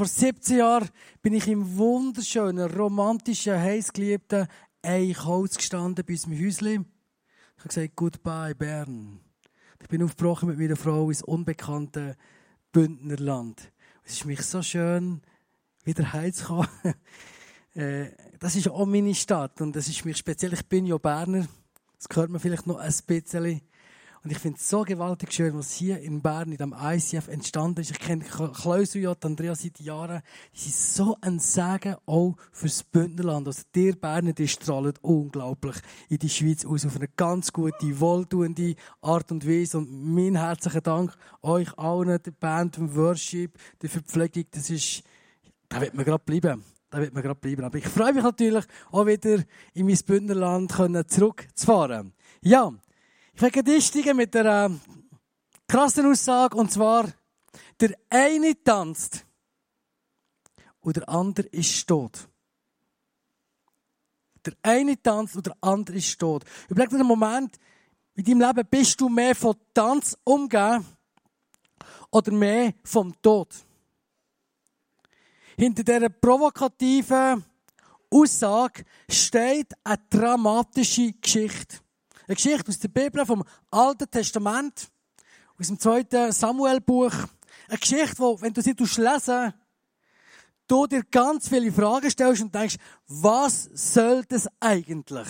vor 17 Jahren bin ich im wunderschönen, romantischen, heißgeliebten Eichholz gestanden bei unserem Häuschen. Ich habe gesagt, goodbye Bern. Ich bin aufgebrochen mit meiner Frau ins unbekannte Bündnerland. Es ist mich so schön, wieder heimzukommen. Äh, das ist auch meine Stadt und das ist mich speziell. Ich bin ja Berner. Das hört man vielleicht noch ein bisschen. Und ich finde es so gewaltig schön, was hier in Bern, in dem ICF entstanden ist. Ich kenne Klaus und Andrea seit Jahren. Die sind so ein Segen auch fürs Bündnerland. Also, dir Berner, die strahlen unglaublich in die Schweiz aus auf eine ganz gute, wohltuende Art und Weise. Und mein herzlichen Dank euch allen, der Band, dem Worship, der Verpflegung. Das ist, da wird man gerade bleiben. Da wird man gerade bleiben. Aber ich freue mich natürlich, auch wieder in mein Bündnerland zurückzufahren. Ja. Ich werde einsteigen mit einer äh, krassen Aussage, und zwar, der eine tanzt und der andere ist tot. Der eine tanzt und der andere ist tot. Überleg dir einen Moment, in deinem Leben bist du mehr von Tanz umgeben oder mehr vom Tod. Hinter dieser provokativen Aussage steht eine dramatische Geschichte. Eine Geschichte aus der Bibel, vom Alten Testament, aus dem zweiten Samuel-Buch. Eine Geschichte, wo, wenn du sie lesen du dir ganz viele Fragen stellst und denkst, was soll das eigentlich?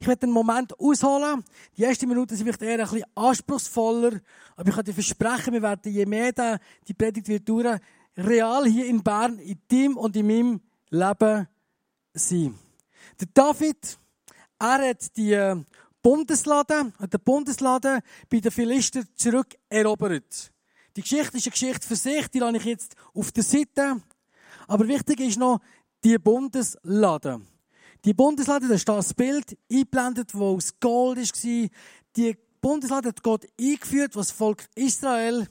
Ich werde einen Moment ausholen. Die ersten Minuten sind vielleicht eher ein bisschen anspruchsvoller. Aber ich kann dir versprechen, wir werden, je mehr die Predigt wird dauern, real hier in Bern, in deinem und in meinem Leben sein. Der David, er hat die Bundeslade, den Bundeslade bei den Philister zurückerobert. Die Geschichte ist eine Geschichte für sich, die lasse ich jetzt auf der Seite. Aber wichtig ist noch die Bundeslade. Die Bundeslade, da steht das Bild eingeblendet, wo aus Gold war. Die Bundeslade hat Gott eingeführt, was das Volk Israel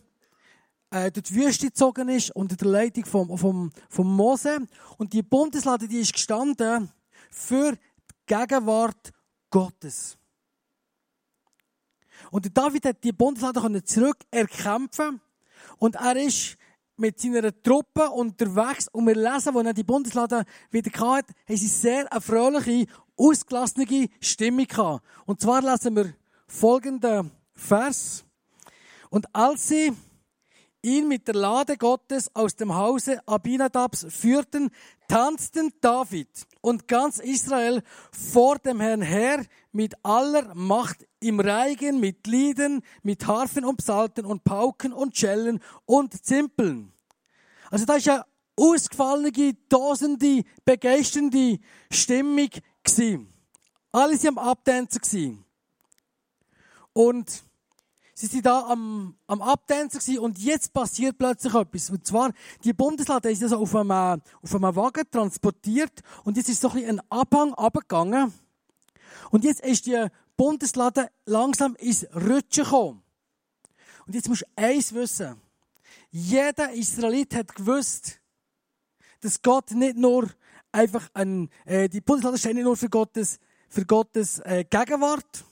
äh, durch die Wüste gezogen ist, unter der Leitung von, von, von Mose. Und die Bundeslade, die ist gestanden für Gegenwart Gottes. Und David hat die Bundeslade zurück erkämpfen und er ist mit seiner Truppe unterwegs und wir lesen, wo er die Bundeslade wieder hatte, haben sie sehr eine fröhliche, ausgelassene Stimmung gehabt. Und zwar lesen wir folgenden Vers. Und als sie ihn mit der Lade Gottes aus dem Hause Abinadabs führten, tanzten David und ganz Israel vor dem Herrn her mit aller Macht im Reigen, mit Lieden, mit Harfen und Psalten und Pauken und Schellen und Zimpeln. Also da ist eine ausgefallene, tosende, begeisternde Stimmung gewesen. Alle sind am Abtanzen Und Sie sind da am, am Abtänzen und jetzt passiert plötzlich etwas. Und zwar, die Bundeslade ist also auf einem, auf einem Wagen transportiert und jetzt ist so ein, ein Abhang abgegangen. Und jetzt ist die Bundeslade langsam ins Rutschen gekommen. Und jetzt musst du eins wissen. Jeder Israelit hat gewusst, dass Gott nicht nur einfach ein, äh, die Bundeslade steht nicht nur für Gottes, für Gottes äh, Gegenwart,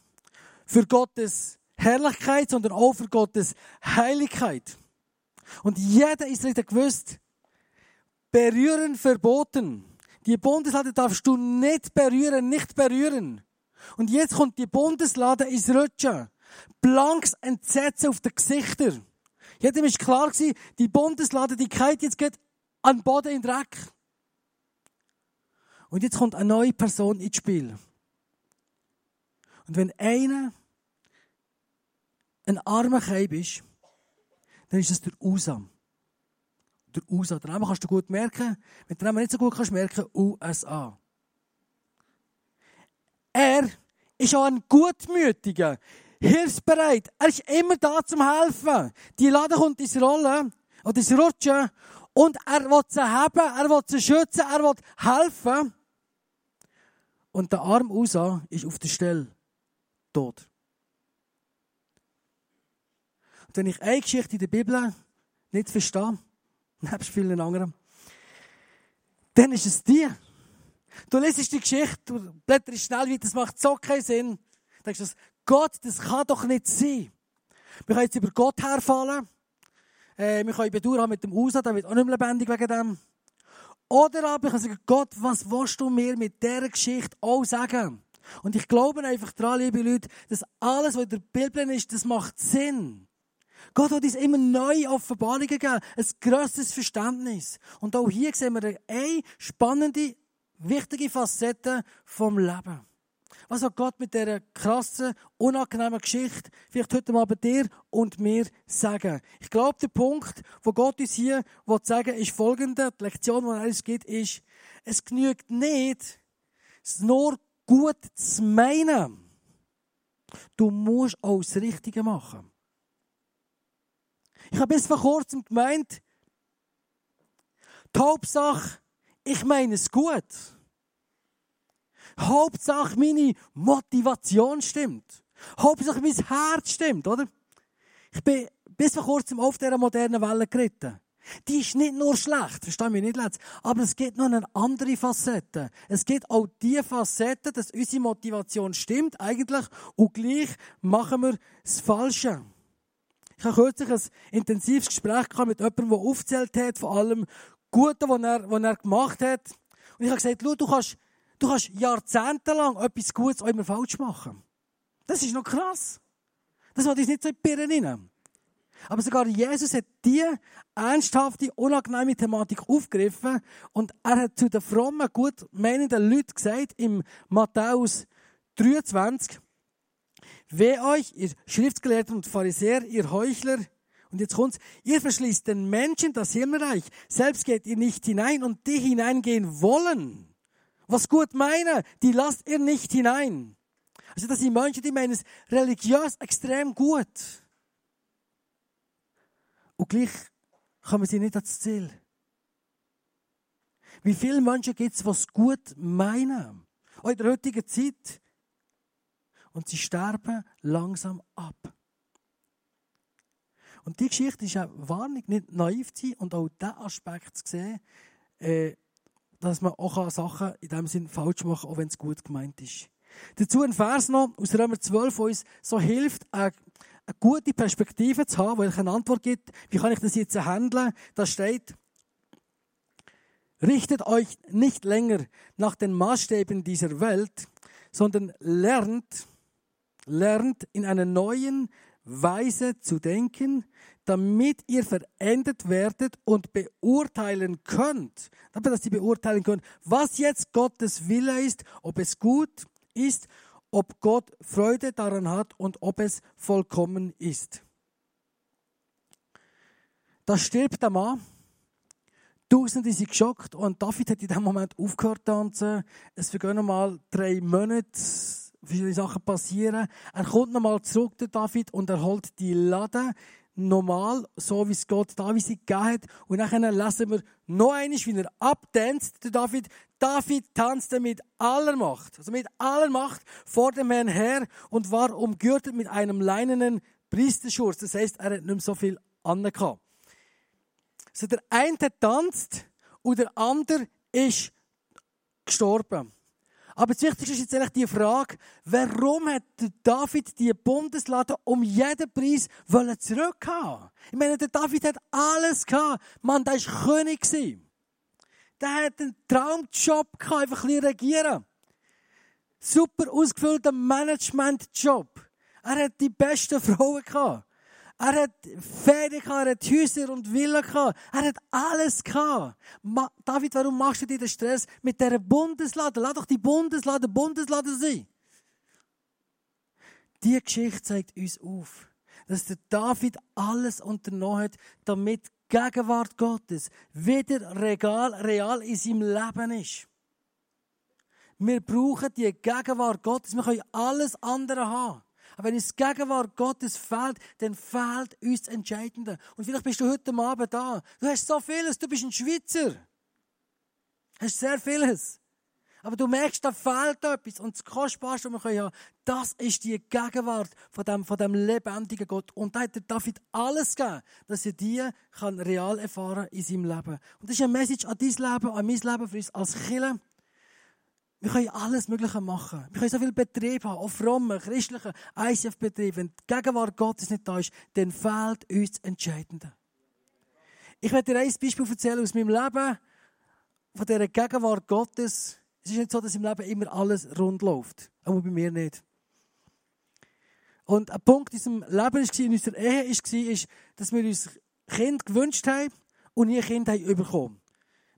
für Gottes Herrlichkeit, sondern auch für Gottes Heiligkeit. Und jeder Israelit hat gewusst, berühren verboten. Die Bundeslade darfst du nicht berühren, nicht berühren. Und jetzt kommt die Bundeslade ins Rutschen. Blanks Entsetzen auf den Gesichtern. Jedem ist klar gewesen, die Bundeslade, die geht jetzt geht an den Boden in den Dreck. Und jetzt kommt eine neue Person ins Spiel. Und wenn einer ein armer Kai bist, dann ist das der Usam. Der USA. Den Namen kannst du gut merken. Wenn du den Namen nicht so gut kannst merken, USA. Er ist auch ein gutmütiger, hilfsbereit. Er ist immer da zum Helfen. Die Lade kommt ins Rollen oder ins Rutschen und er will sie haben, er will sie schützen, er will helfen. Und der arme USA ist auf der Stelle tot. Wenn ich eine Geschichte in der Bibel nicht verstehe, nebst vielen anderen, dann ist es die. Du lesest die Geschichte, du blätterst schnell weiter, das macht so keinen Sinn. Du denkst, Gott, das kann doch nicht sein. Wir können jetzt über Gott herfallen. äh, wir können Bedur haben mit dem USA, der wird auch nicht mehr lebendig wegen dem. Oder aber ich kann sagen, Gott, was willst du mir mit dieser Geschichte auch sagen? Und ich glaube einfach daran, liebe Leute, dass alles, was in der Bibel ist, das macht Sinn. Gott hat uns immer neue Offenbarungen gegeben, ein grosses Verständnis. Und auch hier sehen wir eine spannende, wichtige Facette vom Leben. Was hat Gott mit dieser krassen, unangenehmen Geschichte vielleicht heute mal bei dir und mir sagen? Ich glaube, der Punkt, wo Gott uns hier sagen will, ist folgender. Die Lektion, die er uns gibt, ist, es genügt nicht, es nur gut zu meinen. Du musst auch das Richtige machen. Ich habe bis vor kurzem gemeint, die Hauptsache, ich meine es gut. Hauptsache meine Motivation stimmt. Hauptsache mein Herz stimmt, oder? Ich bin bis vor kurzem auf dieser modernen Welle geritten. Die ist nicht nur schlecht, verstehe mich nicht letzt, aber es gibt noch eine andere Facette. Es gibt auch die Facette, dass unsere Motivation stimmt eigentlich und gleich machen wir das Falsche. Ich habe kürzlich ein intensives Gespräch mit jemandem, der aufgezählt hat, von allem Guten, was er, was er gemacht hat. Und ich habe gesagt, du kannst, du kannst jahrzehntelang etwas Gutes auch immer falsch machen. Das ist noch krass. Das hat uns nicht so in die Birnen rein. Aber sogar Jesus hat diese ernsthafte, unangenehme Thematik aufgegriffen und er hat zu den frommen, gut meinenden Leuten gesagt, im Matthäus 23, Weh euch, ihr Schriftgelehrten und Pharisäer, ihr Heuchler, und jetzt kommt's, ihr verschließt den Menschen das Himmelreich, selbst geht ihr nicht hinein und die hineingehen wollen. Was gut meinen, die lasst ihr nicht hinein. Also das sind Menschen, die meinen es religiös extrem gut. Und gleich kommen sie nicht ans Ziel. Wie viele Menschen gibt es, die es gut meinen? Auch in der heutigen Zeit. Und sie sterben langsam ab. Und die Geschichte ist auch wahrlich nicht naiv zu sein und auch diesen Aspekt zu sehen, äh, dass man auch Sachen in diesem Sinn falsch machen kann, auch wenn es gut gemeint ist. Dazu ein Vers noch aus Römer 12, wo uns so hilft, eine eine gute Perspektive zu haben, wo eine Antwort gibt, wie kann ich das jetzt handeln? Da steht, richtet euch nicht länger nach den Maßstäben dieser Welt, sondern lernt, lernt in einer neuen Weise zu denken, damit ihr verändert werdet und beurteilen könnt, damit dass ihr beurteilen könnt, was jetzt Gottes Wille ist, ob es gut ist ob Gott Freude daran hat und ob es vollkommen ist. Da stirbt der Mann. Tausende sind geschockt und David hat in dem Moment aufgehört zu tanzen. Es vergehen nochmal drei Monate, viele Sachen passieren. Er kommt nochmal zurück, der David, und er holt die Lade normal, so wie es Gott David gegeben hat. Und dann lesen wir noch einmal, wie er abtanzt, der David. David tanzte mit aller Macht, also mit aller Macht vor dem Herrn her und war umgürtet mit einem leinenen Priesterschurz. Das heißt, er hat nicht mehr so viel angehabt. Also der eine tanzt und der andere ist gestorben. Aber das Wichtigste ist jetzt eigentlich die Frage, warum hat David die Bundeslade um jeden Preis zurückhaben Ich meine, der David hat alles gehabt. Mann, der war König. Der hat einen Traumjob gehabt, einfach ein bisschen regieren. Super ausgefüllter Managementjob. Er hat die besten Frauen gehabt. Er hat Ferien gehabt, er hat Häuser und Villen gehabt. Er hat alles gehabt. Ma David, warum machst du dir den Stress mit dieser Bundeslade? Lass doch die Bundeslade Bundeslade sein. Diese Geschichte zeigt uns auf, dass der David alles unternommen hat, damit die Gegenwart Gottes wieder real, real in seinem Leben ist. Wir brauchen die Gegenwart Gottes. Wir können alles andere haben. Aber wenn uns die Gegenwart Gottes fehlt, dann fehlt uns das Entscheidende. Und vielleicht bist du heute Abend da. Du hast so vieles, du bist ein Schweizer. Du hast sehr vieles. Aber du merkst, da fehlt etwas. Und das Kostbarste, was wir haben das ist die Gegenwart von dem, von dem lebendigen Gott. Und da hat David alles gegeben, dass er die kann real erfahren in seinem Leben. Und das ist eine Message an dein Leben, an mein Leben, für uns als Kirche. Wir können alles Mögliche machen. Wir können so viel Betrieb haben, auch fromme, christliche ICF-Betrieb. Wenn die Gegenwart Gottes nicht da ist, dann fehlt uns das Entscheidende. Ich werde dir ein Beispiel erzählen aus meinem Leben, von dieser Gegenwart Gottes. Es ist nicht so, dass im Leben immer alles rund läuft. Aber bei mir nicht. Und ein Punkt in unserem Leben war, in unserer Ehe war, dass wir uns Kind gewünscht haben und nie Kind haben bekommen.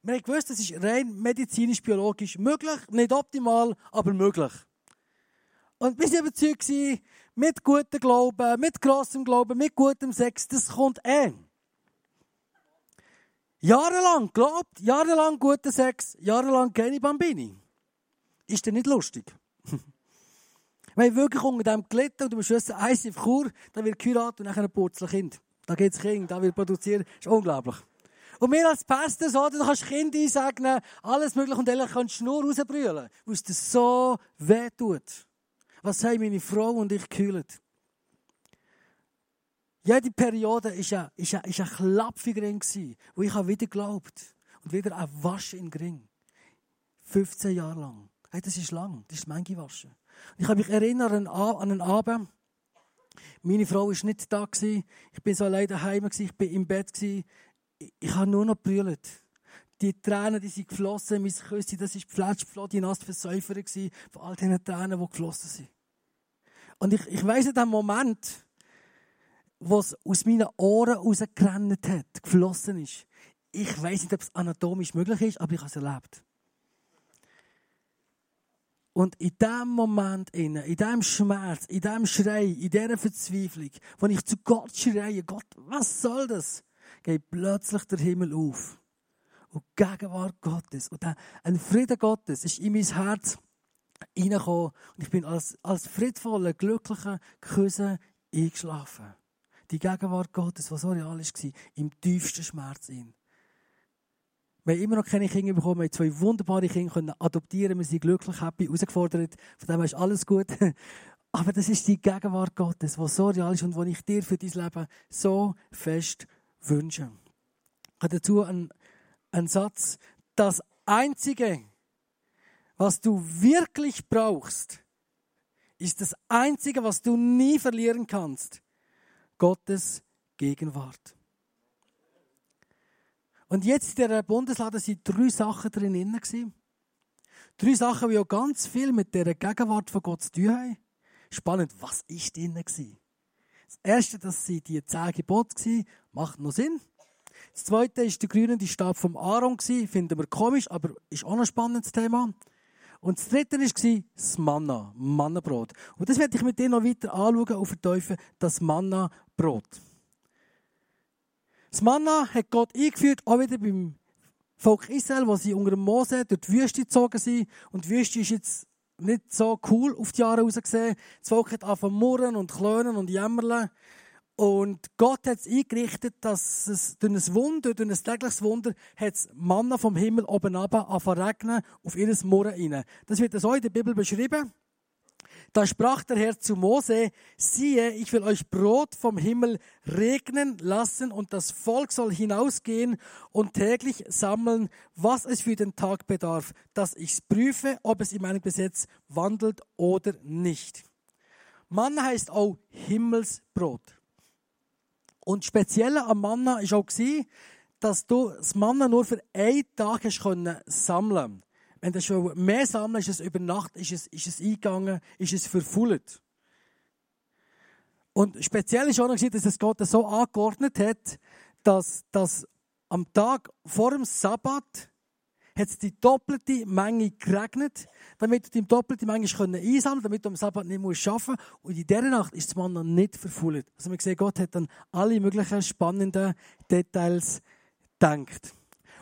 Wir haben gewusst, das ist rein medizinisch-biologisch möglich. Nicht optimal, aber möglich. Und wir waren überzeugt, mit gutem Glauben, mit grossem Glauben, mit gutem Sex, das kommt eh. Jahrelang glaubt, jahrelang guter Sex, jahrelang keine Bambini. Ist das nicht lustig? Wir haben wirklich unter dem gelitten und du musst wissen, eins in Chur, da wird geheiratet und dann ein Purzelkind. Da geht es Kind, da wird produziert. Ist unglaublich. Und wir als Pastor, so, du kannst Kind einsegnen, alles mögliche und ehrlich kannst du nur rausbrüllen, weil es dir so weh tut. Was haben meine Frau und ich gekühlt? Jede Periode war ja, ist ja, ist ein Klapf in wo ich wieder geglaubt und wieder ein Waschen in Gring. 15 Jahre lang. Hey, das ist lang, das ist Menge Waschen. Ich kann mich erinnern an einen Abend, meine Frau war nicht da. Ich bin so allein daheim, ich bin im Bett. Ich habe nur noch gebrüllt. Die Tränen, die sind geflossen, mein Küsschen, das war Fletsch, die nass versäufert von all diesen Tränen, die geflossen sind. Und ich, ich weiss in dem Moment, wo es aus meinen Ohren rausgerannt hat, geflossen ist. Ich weiss nicht, ob es anatomisch möglich ist, aber ich habe es erlebt. Und in dem Moment, in dem Schmerz, in dem Schrei, in dieser Verzweiflung, wo ich zu Gott schreie, Gott, was soll das? Geht plötzlich der Himmel auf. Und die Gegenwart Gottes und ein Frieden Gottes ist in mein Herz reingekommen. Und ich bin als, als friedvoller, glücklicher Küsse eingeschlafen. Die Gegenwart Gottes, die so real war, im tiefsten Schmerz. In. Wir haben immer noch keine Kinder bekommen. Wir haben zwei wunderbare Kinder können adoptieren. Wir sind glücklich, happy, herausgefordert. Von dem ist alles gut. Aber das ist die Gegenwart Gottes, die so real ist und die ich dir für dein Leben so fest wünsche. Ich habe dazu einen, einen Satz. Das Einzige, was du wirklich brauchst, ist das Einzige, was du nie verlieren kannst. Gottes Gegenwart. Und jetzt in der Bundeslade sind drei Sachen drin. Drei Sachen, die auch ganz viel mit der Gegenwart von Gott zu tun haben. Spannend, was war drin? Das erste, das sind die zehn Gebote, macht noch Sinn. Das zweite ist der grüne Stab vom Aaron, finden wir komisch, aber ist auch ein spannendes Thema. Und das dritte war das Manna, Mannabrot. Und das werde ich mit dir noch weiter anschauen und verteufeln, das Mannabrot. Das Manna hat Gott eingeführt, auch wieder beim Volk Israel, wo sie unter dem Mose durch die Wüste gezogen sind. Und die Wüste ist jetzt nicht so cool auf die Jahre gesehen. Das Volk hat angefangen murren und klönen und jämmerle. Und Gott hat es eingerichtet, dass es durch ein Wunder, durch ein tägliches Wunder, hat es Manna vom Himmel oben runter anfangen regnen auf ihr Murren rein. Das wird so in der Bibel beschrieben. Da sprach der Herr zu Mose, siehe, ich will euch Brot vom Himmel regnen lassen und das Volk soll hinausgehen und täglich sammeln, was es für den Tag bedarf, dass ich prüfe, ob es in meinem Gesetz wandelt oder nicht. Manna heißt auch Himmelsbrot. Und speziell am Manna ist auch dass du das Manna nur für einen Tag sammeln wenn du schon mehr sammelst, ist es über Nacht, ist es, ist es eingegangen, ist es verfüllt. Und speziell ist auch noch, dass es Gott so angeordnet hat, dass, dass am Tag vor dem Sabbat hat es die doppelte Menge geregnet, damit du die doppelte Menge einsammeln kannst, damit du am Sabbat nicht arbeiten musst. Und in dieser Nacht ist das Mann noch nicht verfüllt. Also wir sehen, Gott hat dann alle möglichen spannenden Details gedacht.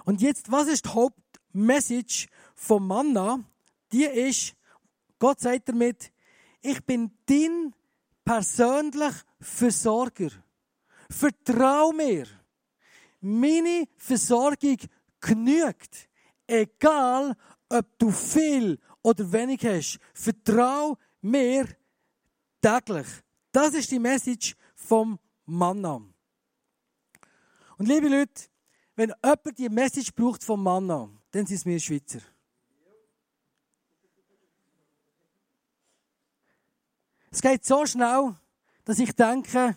Und jetzt, was ist die Hauptmessage vom Manna, die ist, Gott sagt damit, ich bin dein persönlich Versorger. Vertrau mir. Meine Versorgung genügt. Egal, ob du viel oder wenig hast. Vertrau mir täglich. Das ist die Message vom Manna. Und liebe Leute, wenn jemand die Message braucht vom Manna, dann sind es wir Schweizer. Es geht so schnell, dass ich denke,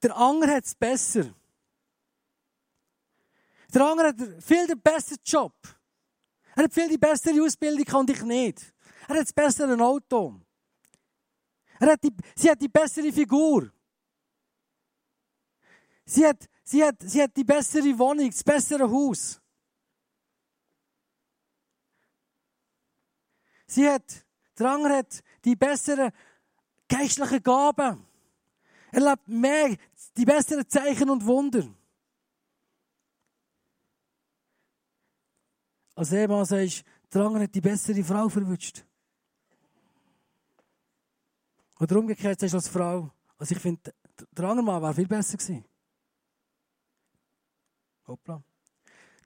der andere hat es besser. Der andere hat viel den besseren Job. Er hat viel die bessere Ausbildung und ich nicht. Er hat das bessere Auto. Er hat die, sie hat die bessere Figur. Sie hat, sie, hat, sie hat die bessere Wohnung, das bessere Haus. Sie hat, der andere hat die besseren geistlichen Gaben. Er lebt mehr, die besseren Zeichen und Wunder. Als Ehemann sagst der andere hat die bessere Frau verwünscht. Oder umgekehrt sagst du als Frau, also ich finde, der andere Mann wäre viel besser gewesen. Hoppla.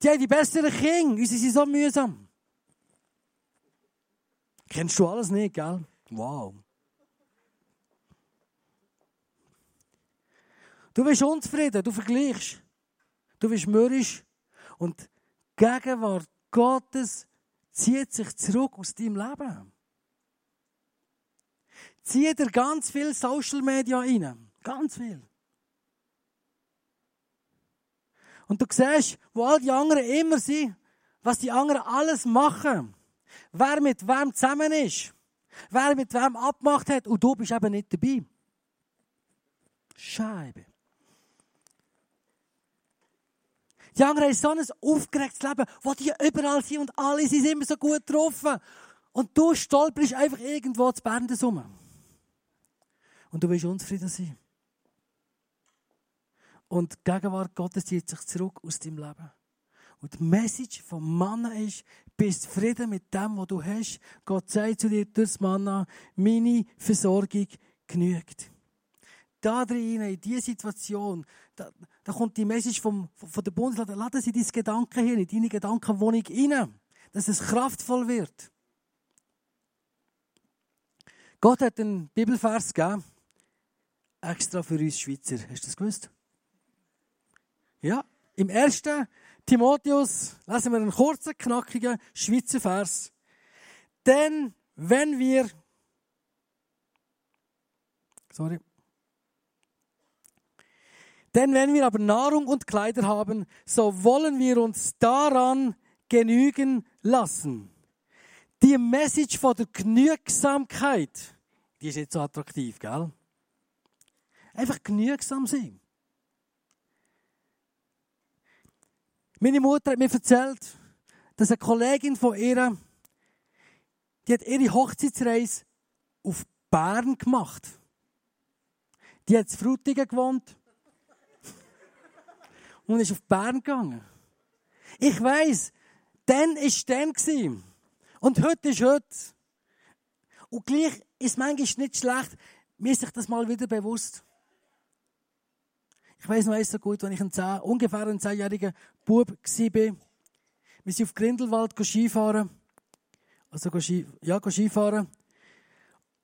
Die haben die besseren Kinder, unsere sind so mühsam. Kennst du alles nicht, gell? Wow. Du bist unzufrieden, du vergleichst. Du bist mürrisch. Und die Gegenwart Gottes zieht sich zurück aus deinem Leben. Zieht dir ganz viel Social Media rein. Ganz viel. Und du siehst, wo all die anderen immer sind, was die anderen alles machen. Wer mit wem zusammen ist. Wer mit wem abgemacht hat. Und du bist eben nicht dabei. Scheibe. Die anderen haben so ein aufgeregtes Leben, wo die überall sind und alle sind immer so gut getroffen. Und du stolperst einfach irgendwo zu Bern rum. Und du willst unzufrieden sein. Und die Gegenwart Gottes zieht sich zurück aus deinem Leben. Und die Message vom Mann ist, bist zufrieden mit dem, was du hast. Gott sagt zu dir durch Manna, meine Versorgung genügt. Da drin, in diese Situation, da, da kommt die Message vom, von der Bundesland, laden Sie deine Gedanken hier, in deine Gedankenwohnung rein, dass es kraftvoll wird. Gott hat einen Bibelvers gegeben, extra für uns Schweizer. Hast du das gewusst? Ja, im ersten Timotheus lesen wir einen kurzen, knackigen Schweizer Vers. Denn wenn wir, sorry, denn wenn wir aber Nahrung und Kleider haben, so wollen wir uns daran genügen lassen. Die Message von der Genügsamkeit, die ist nicht so attraktiv, gell? Einfach genügsam sein. Meine Mutter hat mir erzählt, dass eine Kollegin von ihr, die hat ihre Hochzeitsreise auf Bern gemacht. Die hat in Frutigen gewohnt und ist auf Bern gegangen. Ich weiss, dann war dann. Und heute ist heute. Und gleich ist manchmal nicht schlecht, mir sich das mal wieder bewusst. Ich weiss noch so gut, wenn ich ein 10, ungefähr ein zehnjähriger Bub war. Wir sind auf Grindelwald Skifahren. Also Ski, ja, Skifahren.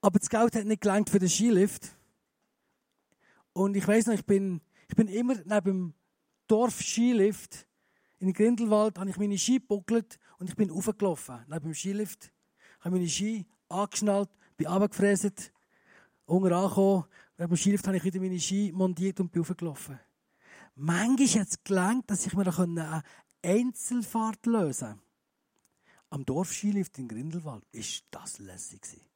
Aber das Geld hat nicht gelangt für den Skilift. Und ich weiss noch, ich bin, ich bin immer neben dem Dorf-Skilift in Grindelwald habe ich meine Ski gebuckelt und ich bin aufgelaufen. Neben dem Skilift habe meine Ski angeschnallt, bin runtergefräset, unten angekommen. Neben dem Skilift habe ich wieder meine Ski montiert und bin aufgelaufen. Manchmal hat es gelangt, dass ich mir eine Einzelfahrt lösen konnte. Am Dorfskilift in Grindelwald ist das lässig gewesen.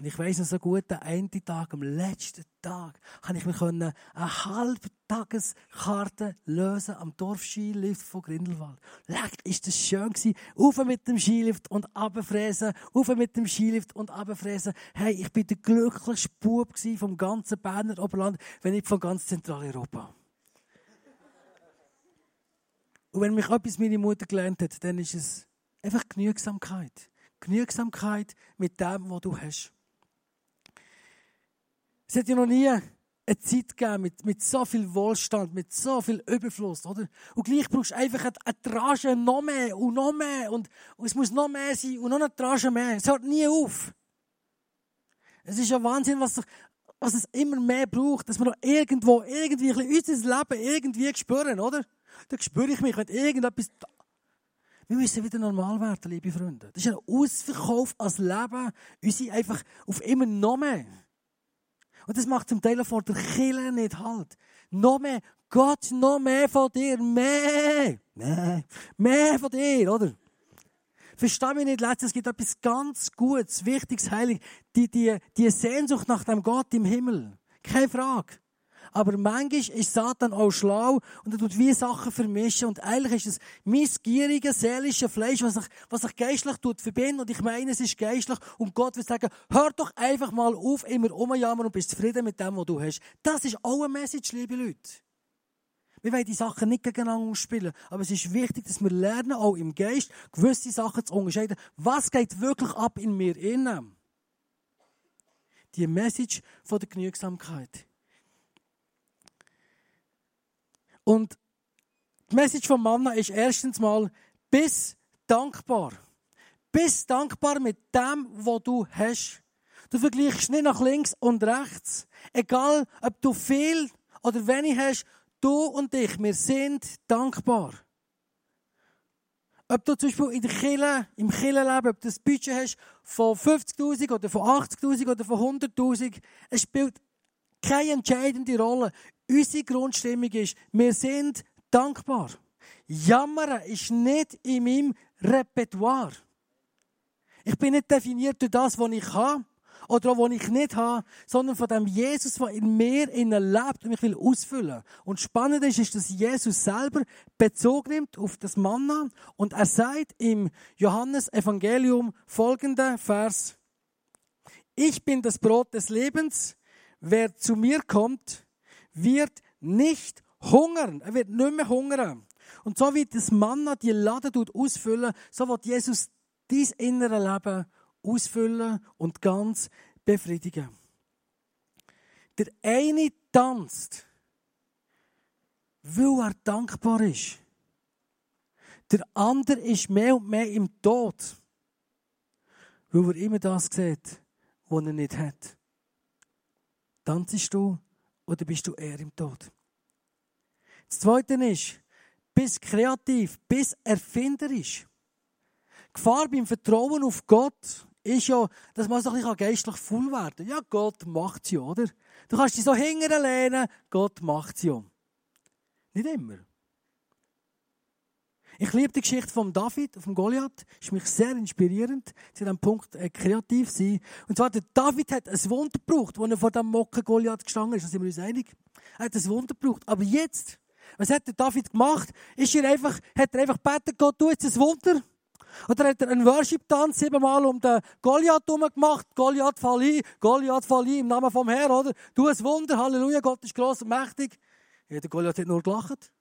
Und ich weiss noch so gut, den einen Tag, am letzten Tag, habe ich mir eine Halbtageskarte lösen am Dorfskilift von Grindelwald. Leck, ist das schön gewesen. Auf mit dem Skilift und runterfräsen, auf mit dem Skilift und runterfräsen. Hey, ich bin der glücklichste Bub vom ganzen Berner Oberland, wenn nicht von ganz Zentraleuropa. Und wenn mich etwas meine Mutter gelernt hat, dann ist es einfach Genügsamkeit. Genügsamkeit mit dem, was du hast. Es hat ja noch nie eine Zeit gegeben mit, mit so viel Wohlstand, mit so viel Überfluss, oder? Und gleich brauchst du einfach eine, eine Trage noch mehr und noch mehr und, und es muss noch mehr sein und noch eine Trage mehr. Es hört nie auf. Es ist ja Wahnsinn, was, was es immer mehr braucht, dass wir noch irgendwo, irgendwie ein bisschen unser Leben irgendwie spüren, oder? Da spüre ich mich, wenn irgendetwas, wir müssen wieder normal werden, liebe Freunde. Das ist ein Ausverkauf als Leben, unsere einfach auf immer noch mehr. Und das macht zum Teil vor der Kille nicht halt. Noch mehr Gott, noch mehr von dir, mehr, mehr, mehr von dir, oder? Versteh mich nicht, letztens, es gibt etwas ganz Gutes, Wichtiges, Heilig, die, die, die Sehnsucht nach dem Gott im Himmel. Keine Frage. Aber manchmal ist Satan auch schlau und er tut wie Sachen vermischen und eigentlich ist es mein gieriges, seelisches Fleisch, was sich, was geistlich tut verbinden und ich meine, es ist geistlich und Gott will sagen, hör doch einfach mal auf, immer umjammern und bist zufrieden mit dem, was du hast. Das ist auch eine Message, liebe Leute. Wir wollen die Sachen nicht gegeneinander ausspielen, aber es ist wichtig, dass wir lernen, auch im Geist, gewisse Sachen zu unterscheiden. Was geht wirklich ab in mir innen? Die Message von der Genügsamkeit. Und die Message von Manna ist erstens mal, bist dankbar. Bist dankbar mit dem, was du hast. Du vergleichst nicht nach links und rechts. Egal, ob du viel oder wenig hast, du und ich, wir sind dankbar. Ob du zum Beispiel in der Kille, im Killenleben, ob du das Budget hast von 50.000 oder von 80.000 oder von 100.000, es spielt keine entscheidende Rolle. Unsere Grundstimmung ist, wir sind dankbar. Jammern ist nicht in meinem Repertoire. Ich bin nicht definiert durch das, was ich habe oder was ich nicht habe, sondern von dem Jesus, der in mir lebt und mich will ausfüllen. Und spannend ist, dass Jesus selber Bezug nimmt auf das Manna und er sagt im Johannes Evangelium folgenden Vers. Ich bin das Brot des Lebens. Wer zu mir kommt, wird nicht hungern. Er wird nicht mehr hungern. Und so wie das Manna die Lade ausfüllen, so wird Jesus dein innere Leben ausfüllen und ganz befriedigen. Der eine tanzt, weil er dankbar ist. Der andere ist mehr und mehr im Tod, weil er immer das sieht, was er nicht hat. Tanzest du oder bist du eher im Tod? Das Zweite ist, bist kreativ, bist erfinderisch. Gefahr beim Vertrauen auf Gott ist ja, dass man so ein bisschen geistlich voll werden kann. Ja, Gott macht ja, oder? Du kannst dich so hinterlehnen, Gott macht ja. Nicht immer. Ich liebe die Geschichte von David, vom Goliath. Ist mich sehr inspirierend, zu diesem Punkt äh, kreativ sein. Und zwar, der David hat ein Wunder gebraucht, als er vor dem Mocken Goliath gestanden ist. Da sind wir uns einig. Er hat ein Wunder gebraucht. Aber jetzt, was hat der David gemacht? Ist er einfach, hat er einfach gebeten, Gott, tu jetzt ein Wunder. Oder hat er einen Worship-Tanz siebenmal um den Goliath herum gemacht? Goliath fall ein, Goliath fall ein, im Namen vom Herrn, oder? Du ein Wunder, Halleluja, Gott ist gross und mächtig. Ja, der Goliath hat nur gelacht.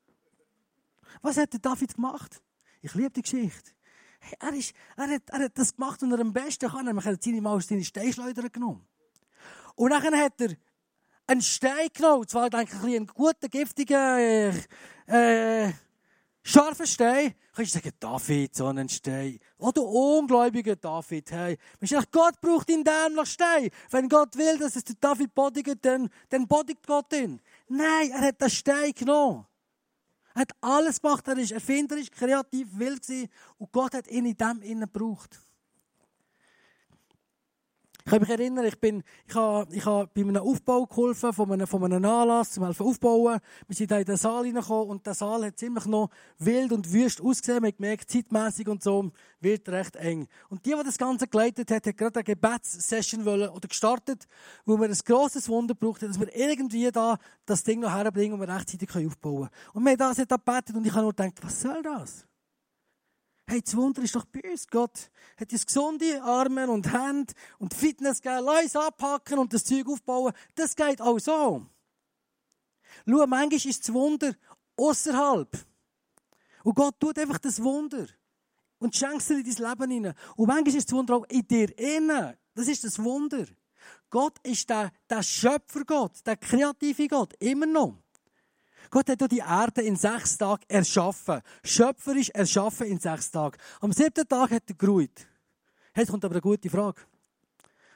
Was hat der David gemacht? Ich liebe die Geschichte. Hey, er, ist, er, hat, er hat das gemacht, und er am besten kann. Er hat seine Mal seine Steinschleuder genommen. Und dann hat er einen Stein genommen. Zwar, denke ich, einen guten, giftigen, äh, äh, scharfen Stein. Kannst du sagen, David, so einen Stein. Oh, du ungläubiger David, hey. Sagt, Gott braucht ihn dämlich Stein. Wenn Gott will, dass es der David bodigt, dann, dann bodigt Gott ihn. Nein, er hat den Stein genommen. Er hat alles gemacht, er war erfinderisch, kreativ, wild und Gott hat ihn in dem innen gebraucht. Ich kann mich erinnern, ich, bin, ich, habe, ich habe bei einem Aufbau geholfen, von einem, von einem Anlass, zum helfen aufbauen. Wir sind da in den Saal reingekommen und der Saal hat ziemlich noch wild und wüst ausgesehen. Man hat gemerkt, zeitmässig und so wird recht eng. Und die, die das Ganze geleitet hat, hat gerade eine Gebetssession wollen, oder gestartet, wo wir ein grosses Wunder brauchten, dass wir irgendwie da das Ding noch herbringen und wir rechtzeitig aufbauen können. Und wir haben das gebetet und ich habe nur gedacht, was soll das? Hey, das Wunder ist doch bei uns. Gott hat uns gesunde Arme und Hände und Fitness gegeben. Lass uns anpacken und das Zeug aufbauen. Das geht auch so. Schau, manchmal ist das Wunder außerhalb. Und Gott tut einfach das Wunder. Und schenkt dir in dein Leben hinein. Und manchmal ist das Wunder auch in dir innen. Das ist das Wunder. Gott ist der, der Schöpfergott, der kreative Gott. Immer noch. Gott hat die Erde in sechs Tagen erschaffen. Schöpferisch erschaffen in sechs Tagen. Am siebten Tag hat er geruht. Jetzt kommt aber eine gute Frage.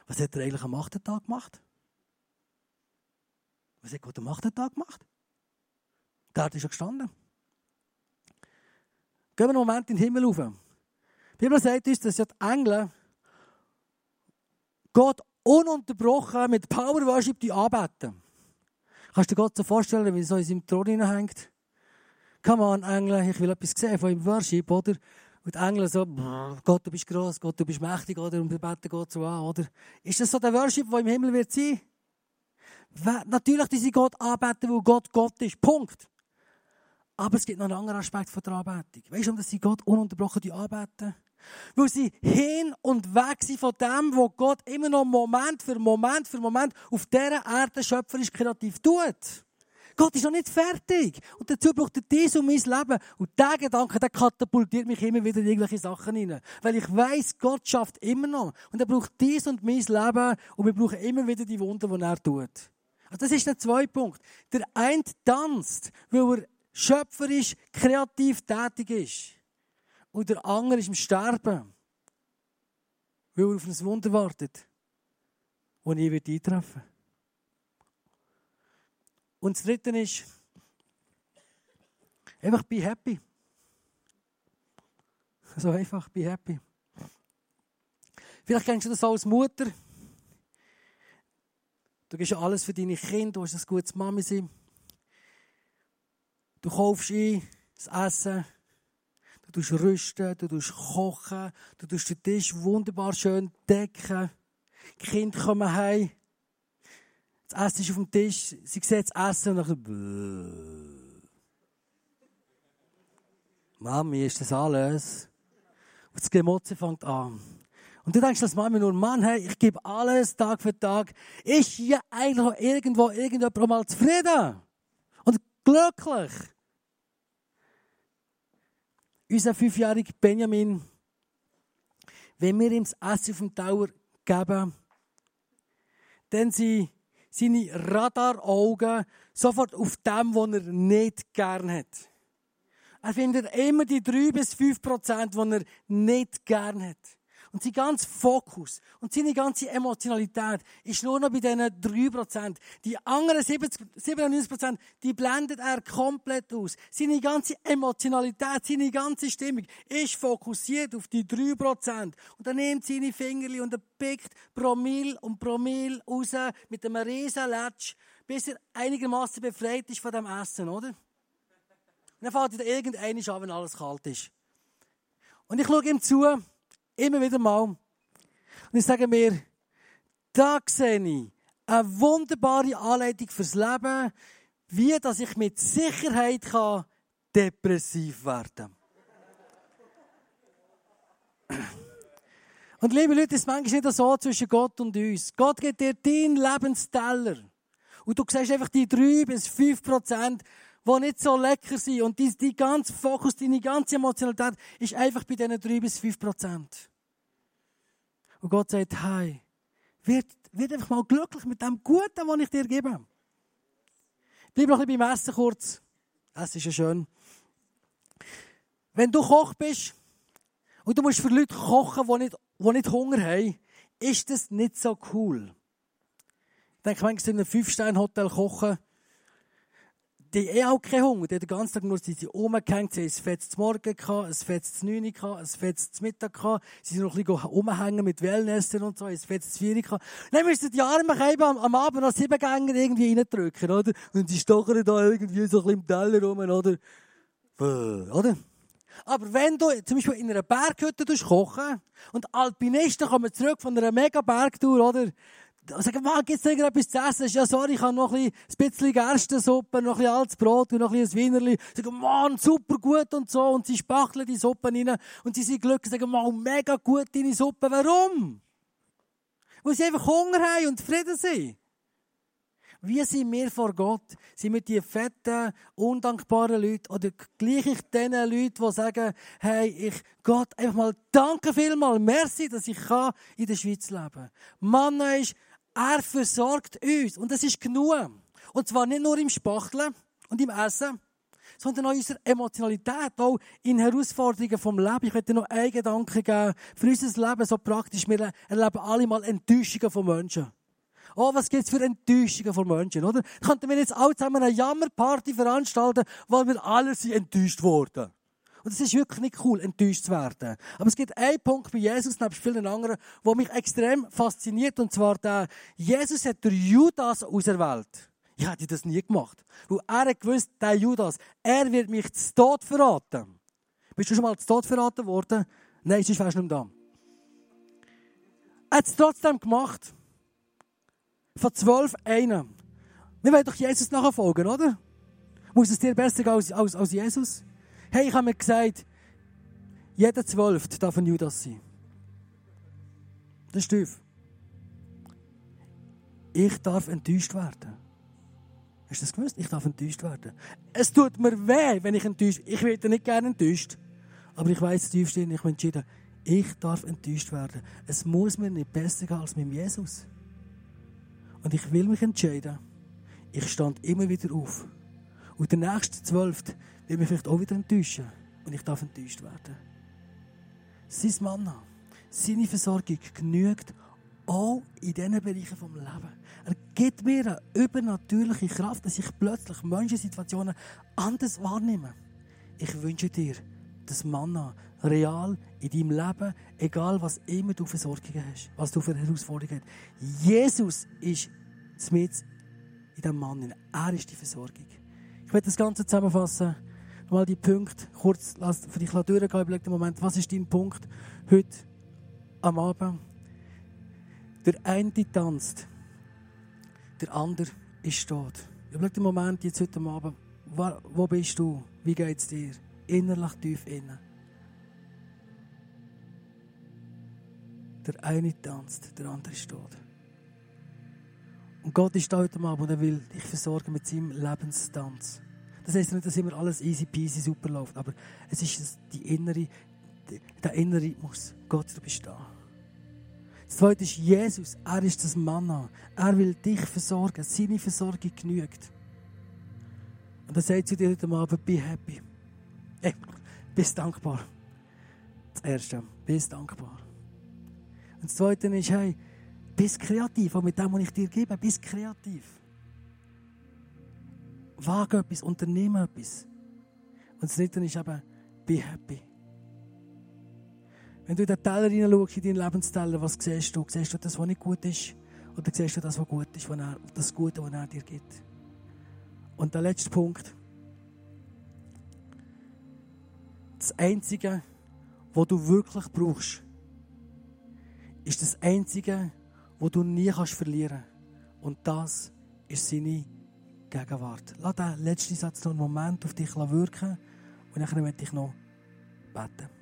Was hat er eigentlich am achten Tag gemacht? Was hat Gott am achten Tag gemacht? Die Erde ist schon gestanden. Gehen wir einen Moment in den Himmel rauf. Die Bibel sagt uns, dass ja die Engel Gott ununterbrochen mit Power Worship anbeten. Kannst du dir Gott so vorstellen, wie er so in seinem Thron hängt? Come on, Engel, ich will etwas sehen von ihm Worship, oder? Und die Engel so, Gott, du bist gross, Gott, du bist mächtig, oder? Und wir beten Gott so an, oder? Ist das so der Worship, der im Himmel wird sein? Natürlich, die sie Gott anbeten, weil Gott Gott ist. Punkt. Aber es gibt noch einen anderen Aspekt von der Anbetung. Weißt du, dass sie Gott ununterbrochen anbeten? Weil sie hin und weg sind von dem, wo Gott immer noch Moment für Moment für Moment auf dieser Erde schöpferisch kreativ tut. Gott ist noch nicht fertig. Und dazu braucht er dies und mein Leben. Und der Gedanke, der katapultiert mich immer wieder in irgendwelche Sachen hinein. Weil ich weiß, Gott schafft immer noch. Und er braucht dies und mein Leben. Und wir brauchen immer wieder die Wunder, die er tut. Also das ist der zweite Punkt. Der eine tanzt, weil er schöpferisch, kreativ tätig ist. Und der andere ist im Sterben, weil er auf ein Wunder wartet, das nie wird eintreffen Und das dritte ist, einfach be happy. So einfach, be happy. Vielleicht kennst du das als Mutter. Du gibst alles für deine Kinder, du hast ein gutes Mami sein. Du kaufst ein, das Essen, du tust rüsten, du tust kochen, du tust den Tisch wunderbar schön decken. Die Kinder kommen heim. Das Essen ist auf dem Tisch, sie sehen das Essen und dann Mami, ist das alles? Und das Gemotze fängt an. Und du denkst als Mami nur, Mann, hey, ich gebe alles Tag für Tag. Ist hier eigentlich irgendwo irgendjemand mal zufrieden? Und glücklich? Unser fünfjähriger Benjamin, wenn wir ihm das Essen auf dem Tower geben, dann sind seine Radaraugen sofort auf dem, was er nicht gern hat. Er findet immer die drei bis fünf Prozent, die er nicht gern hat. Und sein ganzer Fokus und seine ganze Emotionalität ist nur noch bei diesen 3%. Die anderen 70, 97%, die blendet er komplett aus. Seine ganze Emotionalität, seine ganze Stimmung ist fokussiert auf die 3%. Und er nimmt seine Finger und er pickt Promille und Promille raus mit einem riesen Latsch, bis er einigermaßen befreit ist von dem Essen, oder? Und dann fährt er irgendeiner an, wenn alles kalt ist. Und ich schaue ihm zu, Immer wieder mal. Und ich sage mir, da sehe ich eine wunderbare Anleitung fürs Leben, wie dass ich mit Sicherheit kann depressiv werden Und liebe Leute, es ist manchmal nicht so zwischen Gott und uns. Gott gibt dir deinen Lebensteller. Und du siehst einfach die drei bis fünf Prozent, die nicht so lecker sind. Und die, die ganze Fokus, deine ganze Emotionalität ist einfach bei diesen drei bis fünf Prozent. Und Gott sagt, hey, wird, wird einfach mal glücklich mit dem Guten, was ich dir gebe. Bleib noch ein bisschen beim Essen kurz. Es ist ja schön. Wenn du Koch bist und du musst für Leute kochen, die nicht, die nicht Hunger haben, ist das nicht so cool. Ich denke, wenn du in einem Fünf-Sterne-Hotel kochen, die haben auch keinen Hunger. Die haben den ganzen Tag nur sie rumgehängt. Sie haben ein fettes Morgen gehabt, ein fettes Neun gehabt, ein fettes Mittag gehabt. Sie sind noch ein bisschen rumhängen mit Wellnessen und so, ein fettes Vier gehabt. Dann müssen die Arme am, am Abend noch sieben Gänge irgendwie reindrücken, oder? Und die stochern da irgendwie so ein bisschen im Teller rum, oder? Oder? Aber wenn du zum Beispiel in einer Berghütte kochen und Alpinisten kommen zurück von einer Mega-Bergtour, oder? Sagen, Mann, gibt's da irgendetwas zu essen? Ja, sorry, ich habe noch ein bisschen Gerstensuppe, noch ein bisschen altes Brot und noch ein bisschen Wienerli. Sagen, Mann, super gut und so. Und sie spachteln die Suppe rein und sie sind glücklich, sagen, Mann, mega gut deine Suppe. Warum? Weil sie einfach Hunger haben und Frieden sind. Wie sind wir vor Gott? Sind wir die fetten, undankbaren Leute? Oder gleich ich den Leuten, die sagen, hey, ich, Gott, einfach mal danke vielmal, merci, dass ich kann in der Schweiz leben kann. Mann ist, er versorgt uns. Und das ist genug. Und zwar nicht nur im Spachteln und im Essen, sondern auch in unserer Emotionalität, auch in Herausforderungen vom Leben. Ich möchte noch einen Gedanken geben für unser Leben so praktisch. Wir erleben alle mal Enttäuschungen von Menschen. Oh, was gibt's für Enttäuschungen von Menschen, oder? Könnten wir jetzt alle zusammen eine Jammerparty veranstalten, weil wir alle sind enttäuscht wurden. Und es ist wirklich nicht cool, enttäuscht zu werden. Aber es gibt einen Punkt bei Jesus, nebst vielen anderen, der mich extrem fasziniert, und zwar der, Jesus hat der Judas auserwählt. Ich hätte das nie gemacht. Weil er hat gewusst, der Judas, er wird mich zu Tod verraten. Bist du schon mal zu Tod verraten worden? Nein, sonst wärst du nicht mehr da. Er hat es trotzdem gemacht. Von zwölf einen. Wir wollen doch Jesus nachfolgen, oder? Muss es dir besser gehen als, als, als Jesus? Hey, ich habe mir gesagt, jeder Zwölfte darf ein Judas sein. Das ist tief. Ich darf enttäuscht werden. Hast du das gewusst? Ich darf enttäuscht werden. Es tut mir weh, wenn ich enttäuscht Ich werde nicht gerne enttäuscht. Aber ich weiß tiefst ich habe entschieden, ich darf enttäuscht werden. Es muss mir nicht besser gehen als mit Jesus. Und ich will mich entscheiden. Ich stand immer wieder auf. Und der nächste Zwölfte wird mich vielleicht auch wieder enttäuschen. Und ich darf enttäuscht werden. Sein Mann, seine Versorgung genügt auch in diesen Bereichen vom Leben. Er gibt mir eine übernatürliche Kraft, dass ich plötzlich Menschensituationen anders wahrnehme. Ich wünsche dir, das Manna real in deinem Leben, egal was immer du für Sorgen hast, was du für Herausforderungen hast. Jesus ist mit in diesem Mann. Er ist die Versorgung. Ich werde das Ganze zusammenfassen. Mal die Punkte kurz für dich durchgehen. Überleg den Moment, was ist dein Punkt heute am Abend? Der eine tanzt, der andere ist tot. Überleg den Moment jetzt heute Abend, wo bist du? Wie geht es dir? Innerlich tief innen. Der eine tanzt, der andere ist tot. Und Gott ist da heute Abend und er will dich versorgen mit seinem Lebenstanz. Das heisst nicht, dass immer alles easy peasy super läuft, aber es ist die innere, der innere Rhythmus. Gott, da. Das zweite ist Jesus. Er ist das Manna. Er will dich versorgen. Seine Versorgung genügt. Und er sagt zu dir heute Abend, be happy. Hey, bist dankbar. Das Erste, bist dankbar. Und das Zweite ist, hey, bist kreativ. Auch mit dem, was ich dir gebe, bist kreativ. Wage etwas, unternehme etwas. Und das Dritte ist eben, be happy. Wenn du in den Teller hineinschaust, in deinen Lebensteller, was siehst du? Siehst du das, was nicht gut ist? Oder siehst du das, was gut ist, was er, das Gute, was er dir gibt? Und der letzte Punkt. Das Einzige, was du wirklich brauchst, ist das Einzige, was du nie kannst verlieren kannst. Und das ist seine Gegenwart. Lass den letzten Satz noch einen Moment auf dich wirken und dann möchte ich noch beten.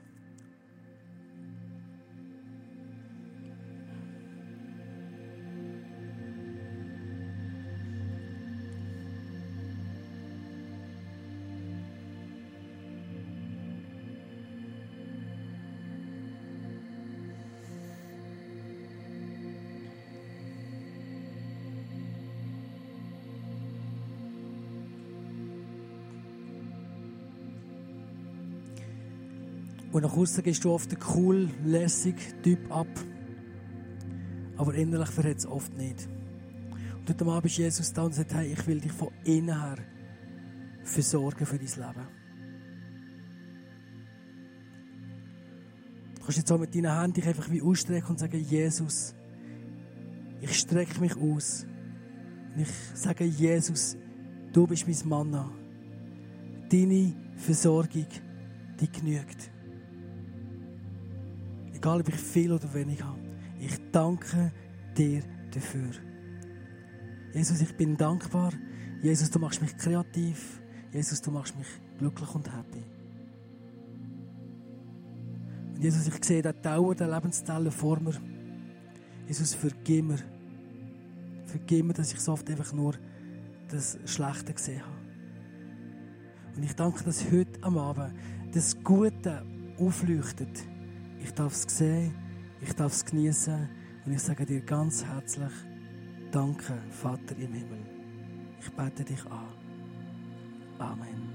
Und nach außen gehst du oft ein cool, lässig Typ ab. Aber innerlich verhält es oft nicht. Und heute Abend ist Jesus da und sagt, hey, ich will dich von innen her versorgen für dein Leben. Du kannst jetzt auch mit deinen Händen dich einfach wie ausstrecken und sagen, Jesus, ich strecke mich aus. Und ich sage, Jesus, du bist mein Mann. Deine Versorgung, die genügt. Egal, ob ich viel oder wenig habe. Ich danke dir dafür. Jesus, ich bin dankbar. Jesus, du machst mich kreativ. Jesus, du machst mich glücklich und happy. Und Jesus, ich sehe den Dauer der Lebensteller vor mir. Jesus, vergib mir. Vergib mir, dass ich so oft einfach nur das Schlechte gesehen habe. Und ich danke, dass heute am Abend das Gute aufleuchtet ich darf es sehen, ich darf es genießen und ich sage dir ganz herzlich Danke, Vater im Himmel. Ich bete dich an. Amen.